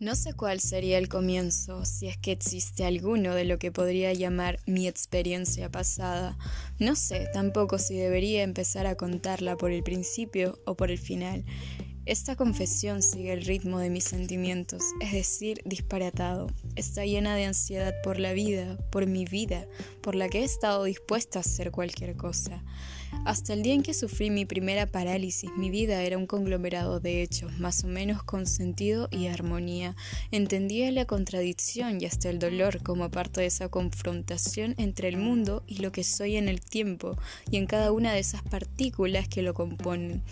No sé cuál sería el comienzo, si es que existe alguno de lo que podría llamar mi experiencia pasada. No sé tampoco si debería empezar a contarla por el principio o por el final. Esta confesión sigue el ritmo de mis sentimientos, es decir, disparatado. Está llena de ansiedad por la vida, por mi vida, por la que he estado dispuesta a hacer cualquier cosa. Hasta el día en que sufrí mi primera parálisis, mi vida era un conglomerado de hechos, más o menos con sentido y armonía. Entendía la contradicción y hasta el dolor como parte de esa confrontación entre el mundo y lo que soy en el tiempo y en cada una de esas partículas que lo componen.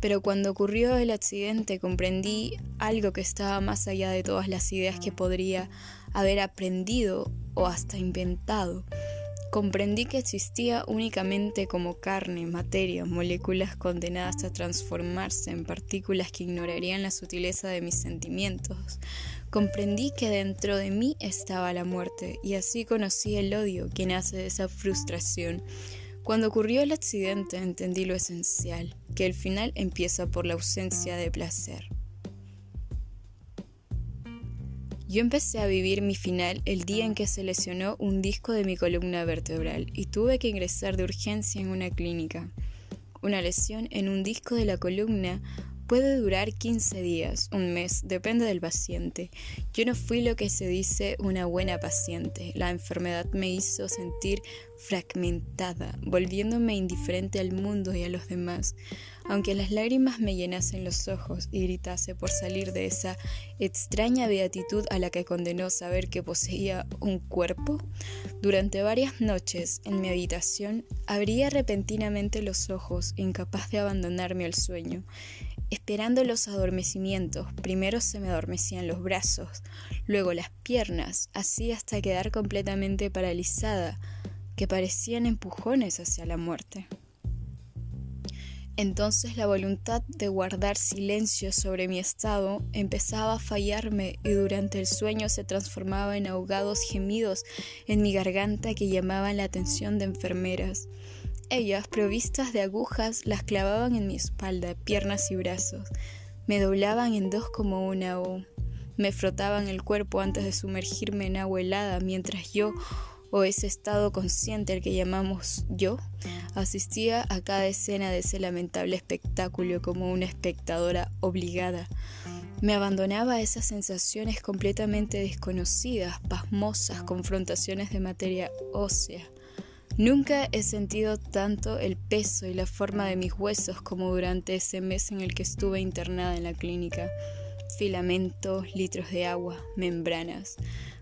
Pero cuando ocurrió el accidente comprendí algo que estaba más allá de todas las ideas que podría haber aprendido o hasta inventado. Comprendí que existía únicamente como carne, materia, moléculas condenadas a transformarse en partículas que ignorarían la sutileza de mis sentimientos. Comprendí que dentro de mí estaba la muerte y así conocí el odio que nace de esa frustración. Cuando ocurrió el accidente entendí lo esencial, que el final empieza por la ausencia de placer. Yo empecé a vivir mi final el día en que se lesionó un disco de mi columna vertebral y tuve que ingresar de urgencia en una clínica. Una lesión en un disco de la columna puede durar 15 días, un mes, depende del paciente. Yo no fui lo que se dice una buena paciente. La enfermedad me hizo sentir fragmentada, volviéndome indiferente al mundo y a los demás. Aunque las lágrimas me llenasen los ojos y gritase por salir de esa extraña beatitud a la que condenó saber que poseía un cuerpo, durante varias noches en mi habitación abría repentinamente los ojos, incapaz de abandonarme al sueño. Esperando los adormecimientos, primero se me adormecían los brazos, luego las piernas, así hasta quedar completamente paralizada, que parecían empujones hacia la muerte. Entonces la voluntad de guardar silencio sobre mi estado empezaba a fallarme y durante el sueño se transformaba en ahogados gemidos en mi garganta que llamaban la atención de enfermeras. Ellas, provistas de agujas, las clavaban en mi espalda, piernas y brazos. Me doblaban en dos como una O. Me frotaban el cuerpo antes de sumergirme en agua helada mientras yo o ese estado consciente al que llamamos yo, asistía a cada escena de ese lamentable espectáculo como una espectadora obligada. Me abandonaba a esas sensaciones completamente desconocidas, pasmosas, confrontaciones de materia ósea. Nunca he sentido tanto el peso y la forma de mis huesos como durante ese mes en el que estuve internada en la clínica. Filamentos, litros de agua, membranas.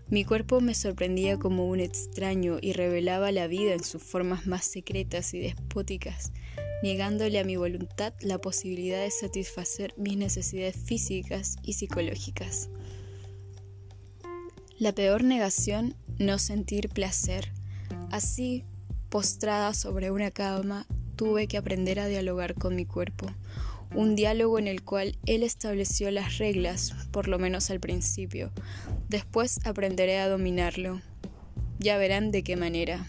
Mi cuerpo me sorprendía como un extraño y revelaba la vida en sus formas más secretas y despóticas, negándole a mi voluntad la posibilidad de satisfacer mis necesidades físicas y psicológicas. La peor negación, no sentir placer. Así, postrada sobre una cama, tuve que aprender a dialogar con mi cuerpo, un diálogo en el cual él estableció las reglas, por lo menos al principio. Después aprenderé a dominarlo. Ya verán de qué manera.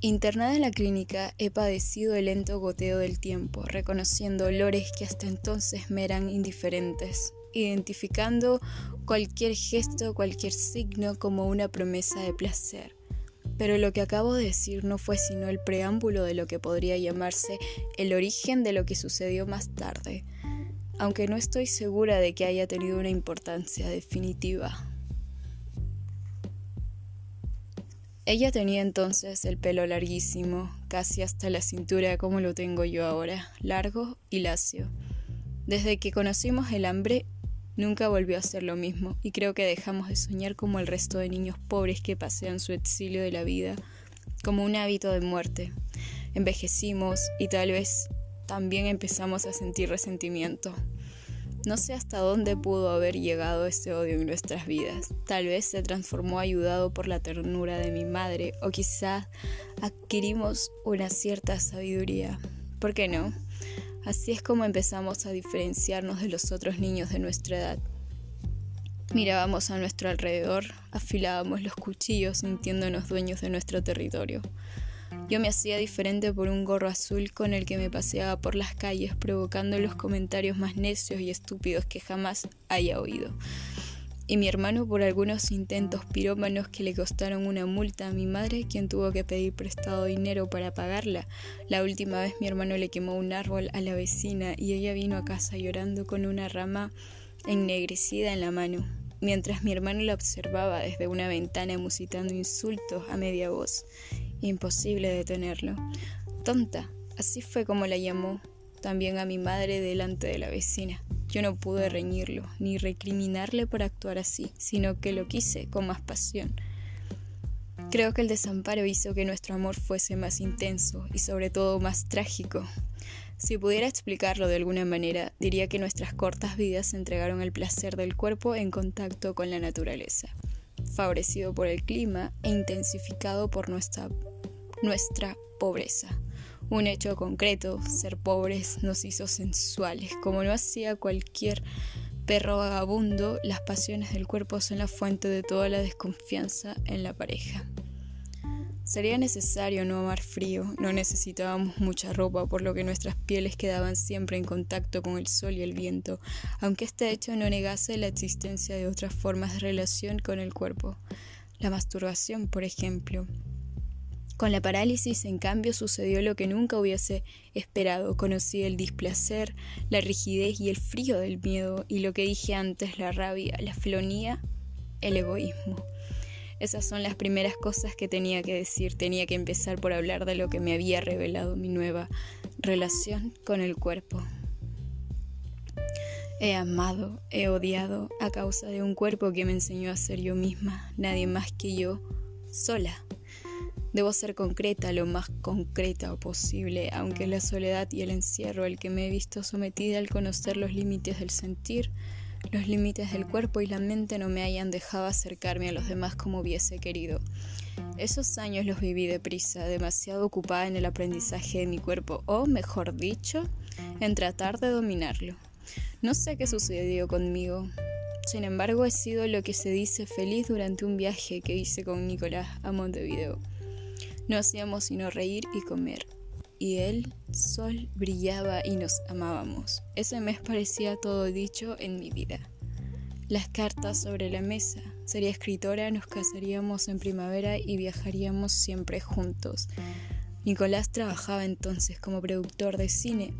Internada en la clínica he padecido el lento goteo del tiempo, reconociendo olores que hasta entonces me eran indiferentes, identificando cualquier gesto, cualquier signo como una promesa de placer. Pero lo que acabo de decir no fue sino el preámbulo de lo que podría llamarse el origen de lo que sucedió más tarde, aunque no estoy segura de que haya tenido una importancia definitiva. Ella tenía entonces el pelo larguísimo, casi hasta la cintura como lo tengo yo ahora, largo y lacio. Desde que conocimos el hambre Nunca volvió a ser lo mismo, y creo que dejamos de soñar como el resto de niños pobres que pasean su exilio de la vida, como un hábito de muerte. Envejecimos y tal vez también empezamos a sentir resentimiento. No sé hasta dónde pudo haber llegado ese odio en nuestras vidas. Tal vez se transformó ayudado por la ternura de mi madre o quizás adquirimos una cierta sabiduría. ¿Por qué no? Así es como empezamos a diferenciarnos de los otros niños de nuestra edad. Mirábamos a nuestro alrededor, afilábamos los cuchillos sintiéndonos dueños de nuestro territorio. Yo me hacía diferente por un gorro azul con el que me paseaba por las calles provocando los comentarios más necios y estúpidos que jamás haya oído. Y mi hermano por algunos intentos pirómanos que le costaron una multa a mi madre, quien tuvo que pedir prestado dinero para pagarla. La última vez mi hermano le quemó un árbol a la vecina y ella vino a casa llorando con una rama ennegrecida en la mano, mientras mi hermano la observaba desde una ventana musitando insultos a media voz. Imposible detenerlo. Tonta, así fue como la llamó también a mi madre delante de la vecina. Yo no pude reñirlo, ni recriminarle por actuar así, sino que lo quise con más pasión. Creo que el desamparo hizo que nuestro amor fuese más intenso y sobre todo más trágico. Si pudiera explicarlo de alguna manera, diría que nuestras cortas vidas entregaron el placer del cuerpo en contacto con la naturaleza, favorecido por el clima e intensificado por nuestra, nuestra pobreza. Un hecho concreto, ser pobres nos hizo sensuales, como no hacía cualquier perro vagabundo, las pasiones del cuerpo son la fuente de toda la desconfianza en la pareja. Sería necesario no amar frío, no necesitábamos mucha ropa, por lo que nuestras pieles quedaban siempre en contacto con el sol y el viento, aunque este hecho no negase la existencia de otras formas de relación con el cuerpo. La masturbación, por ejemplo, con la parálisis, en cambio, sucedió lo que nunca hubiese esperado. Conocí el displacer, la rigidez y el frío del miedo, y lo que dije antes, la rabia, la felonía, el egoísmo. Esas son las primeras cosas que tenía que decir. Tenía que empezar por hablar de lo que me había revelado mi nueva relación con el cuerpo. He amado, he odiado a causa de un cuerpo que me enseñó a ser yo misma, nadie más que yo, sola. Debo ser concreta, lo más concreta posible, aunque la soledad y el encierro el que me he visto sometida al conocer los límites del sentir, los límites del cuerpo y la mente no me hayan dejado acercarme a los demás como hubiese querido. Esos años los viví deprisa, demasiado ocupada en el aprendizaje de mi cuerpo, o mejor dicho, en tratar de dominarlo. No sé qué sucedió conmigo. Sin embargo, he sido lo que se dice feliz durante un viaje que hice con Nicolás a Montevideo. No hacíamos sino reír y comer. Y el sol brillaba y nos amábamos. Ese mes parecía todo dicho en mi vida. Las cartas sobre la mesa. Sería escritora, nos casaríamos en primavera y viajaríamos siempre juntos. Nicolás trabajaba entonces como productor de cine,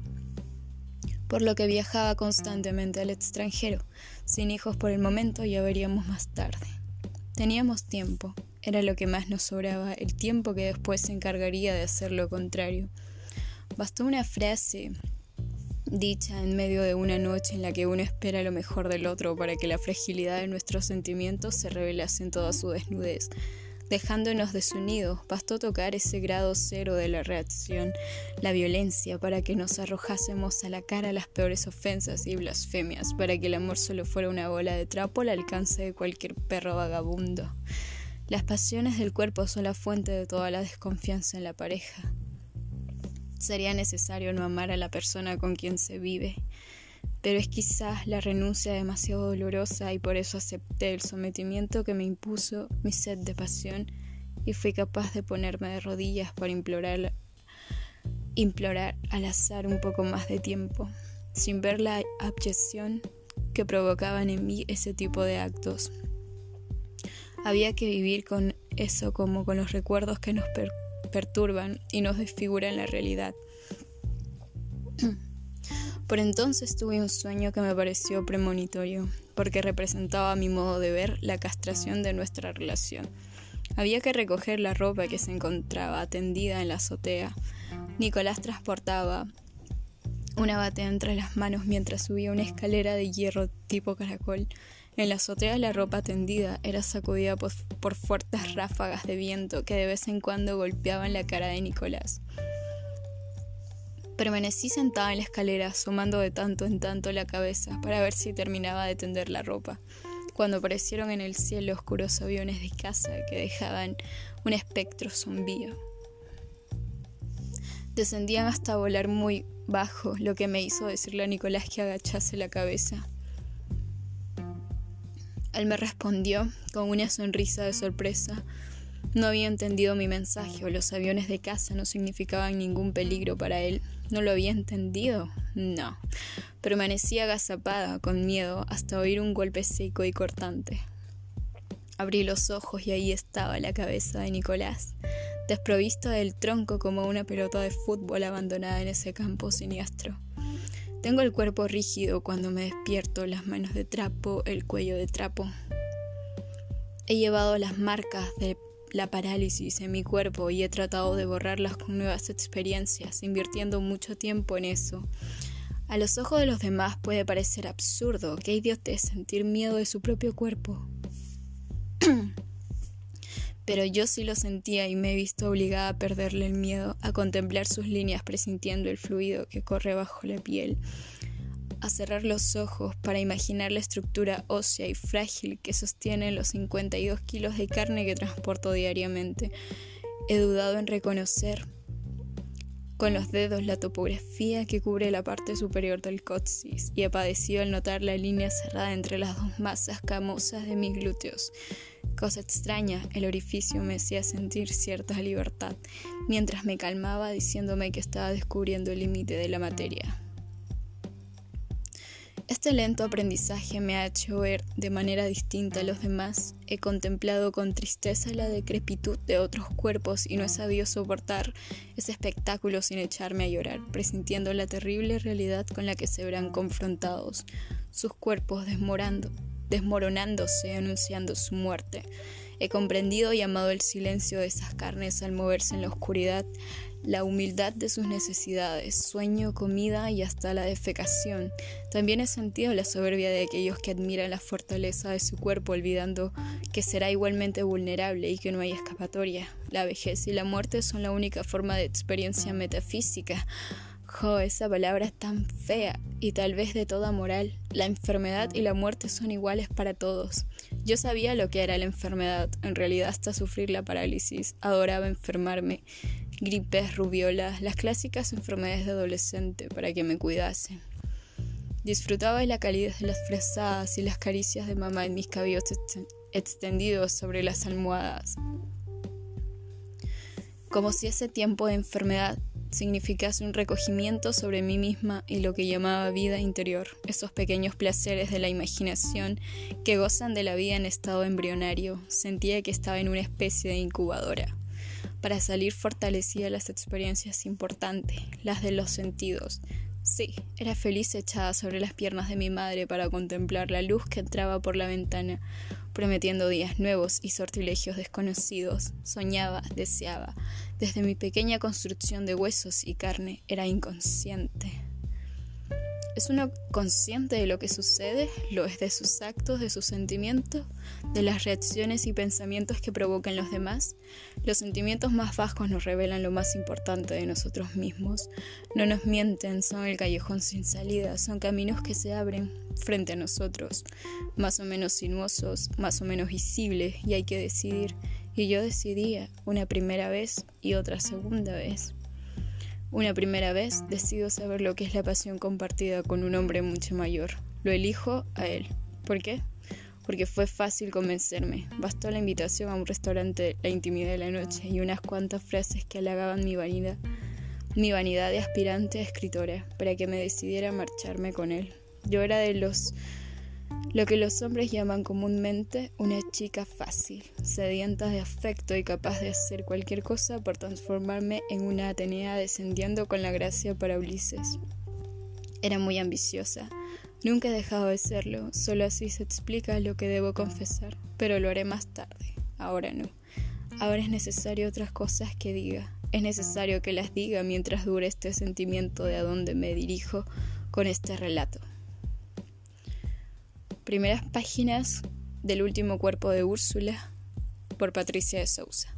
por lo que viajaba constantemente al extranjero. Sin hijos por el momento, ya veríamos más tarde. Teníamos tiempo, era lo que más nos sobraba, el tiempo que después se encargaría de hacer lo contrario. Bastó una frase dicha en medio de una noche en la que uno espera lo mejor del otro para que la fragilidad de nuestros sentimientos se revelase en toda su desnudez. Dejándonos desunidos, bastó tocar ese grado cero de la reacción, la violencia, para que nos arrojásemos a la cara las peores ofensas y blasfemias, para que el amor solo fuera una bola de trapo al alcance de cualquier perro vagabundo. Las pasiones del cuerpo son la fuente de toda la desconfianza en la pareja. Sería necesario no amar a la persona con quien se vive, pero es quizás la renuncia demasiado dolorosa y por eso acepté el sometimiento que me impuso mi sed de pasión y fui capaz de ponerme de rodillas para implorar, implorar al azar un poco más de tiempo, sin ver la abyección que provocaban en mí ese tipo de actos. Había que vivir con eso como con los recuerdos que nos perturban y nos desfiguran la realidad. Por entonces tuve un sueño que me pareció premonitorio, porque representaba a mi modo de ver la castración de nuestra relación. Había que recoger la ropa que se encontraba tendida en la azotea. Nicolás transportaba una bate entre las manos mientras subía una escalera de hierro tipo caracol. En la azotea la ropa tendida era sacudida por, fuertes ráfagas de viento que de vez en cuando golpeaban la cara de Nicolás. Permanecí sentada en la escalera, asomando de tanto en tanto la cabeza para ver si terminaba de tender la ropa, cuando aparecieron en el cielo oscuros aviones de caza que dejaban un espectro sombrío. Descendían hasta volar muy bajo, lo que me hizo decirle a Nicolás que agachase la cabeza. Él me respondió con una sonrisa de sorpresa. No había entendido mi mensaje los aviones de casa no significaban ningún peligro para él. ¿No lo había entendido? No. Permanecía agazapada, con miedo, hasta oír un golpe seco y cortante. Abrí los ojos y ahí estaba la cabeza de Nicolás, desprovista del tronco como una pelota de fútbol abandonada en ese campo siniestro. Tengo el cuerpo rígido cuando me despierto, las manos de trapo, el cuello de trapo. He llevado las marcas de la parálisis en mi cuerpo y he tratado de borrarlas con nuevas experiencias, invirtiendo mucho tiempo en eso. A los ojos de los demás puede parecer absurdo, que idiotez sentir miedo de su propio cuerpo. Pero yo sí lo sentía y me he visto obligada a perderle el miedo, a contemplar sus líneas presintiendo el fluido que corre bajo la piel, a cerrar los ojos para imaginar la estructura ósea y frágil que sostiene los 52 kilos de carne que transporto diariamente. He dudado en reconocer con los dedos la topografía que cubre la parte superior del coxis y he padecido al notar la línea cerrada entre las dos masas camosas de mis glúteos. Cosa extraña, el orificio me hacía sentir cierta libertad, mientras me calmaba diciéndome que estaba descubriendo el límite de la materia. Este lento aprendizaje me ha hecho ver de manera distinta a los demás. He contemplado con tristeza la decrepitud de otros cuerpos y no he sabido soportar ese espectáculo sin echarme a llorar, presintiendo la terrible realidad con la que se verán confrontados, sus cuerpos desmorando, desmoronándose, anunciando su muerte. He comprendido y amado el silencio de esas carnes al moverse en la oscuridad, la humildad de sus necesidades, sueño, comida y hasta la defecación. También he sentido la soberbia de aquellos que admiran la fortaleza de su cuerpo, olvidando que será igualmente vulnerable y que no hay escapatoria. La vejez y la muerte son la única forma de experiencia metafísica. Jo, esa palabra es tan fea y tal vez de toda moral. La enfermedad y la muerte son iguales para todos. Yo sabía lo que era la enfermedad, en realidad hasta sufrir la parálisis. Adoraba enfermarme gripes, rubiolas, las clásicas enfermedades de adolescente para que me cuidase. Disfrutaba de la calidez de las fresadas y las caricias de mamá en mis cabellos extendidos sobre las almohadas. Como si ese tiempo de enfermedad significase un recogimiento sobre mí misma y lo que llamaba vida interior, esos pequeños placeres de la imaginación que gozan de la vida en estado embrionario. Sentía que estaba en una especie de incubadora para salir fortalecida las experiencias importantes, las de los sentidos. Sí, era feliz echada sobre las piernas de mi madre para contemplar la luz que entraba por la ventana, prometiendo días nuevos y sortilegios desconocidos. Soñaba, deseaba. Desde mi pequeña construcción de huesos y carne era inconsciente. ¿Es uno consciente de lo que sucede? ¿Lo es de sus actos, de sus sentimientos, de las reacciones y pensamientos que provocan los demás? Los sentimientos más bajos nos revelan lo más importante de nosotros mismos. No nos mienten, son el callejón sin salida, son caminos que se abren frente a nosotros, más o menos sinuosos, más o menos visibles, y hay que decidir. Y yo decidía una primera vez y otra segunda vez. Una primera vez decido saber lo que es la pasión compartida con un hombre mucho mayor. Lo elijo a él. ¿Por qué? Porque fue fácil convencerme. Bastó la invitación a un restaurante, la intimidad de la noche y unas cuantas frases que halagaban mi vanidad, mi vanidad de aspirante a escritora, para que me decidiera marcharme con él. Yo era de los lo que los hombres llaman comúnmente una chica fácil, sedienta de afecto y capaz de hacer cualquier cosa por transformarme en una Atenea descendiendo con la gracia para Ulises. Era muy ambiciosa, nunca he dejado de serlo, solo así se explica lo que debo confesar, pero lo haré más tarde, ahora no. Ahora es necesario otras cosas que diga, es necesario que las diga mientras dure este sentimiento de a dónde me dirijo con este relato primeras páginas del último cuerpo de Úrsula por Patricia de Sousa.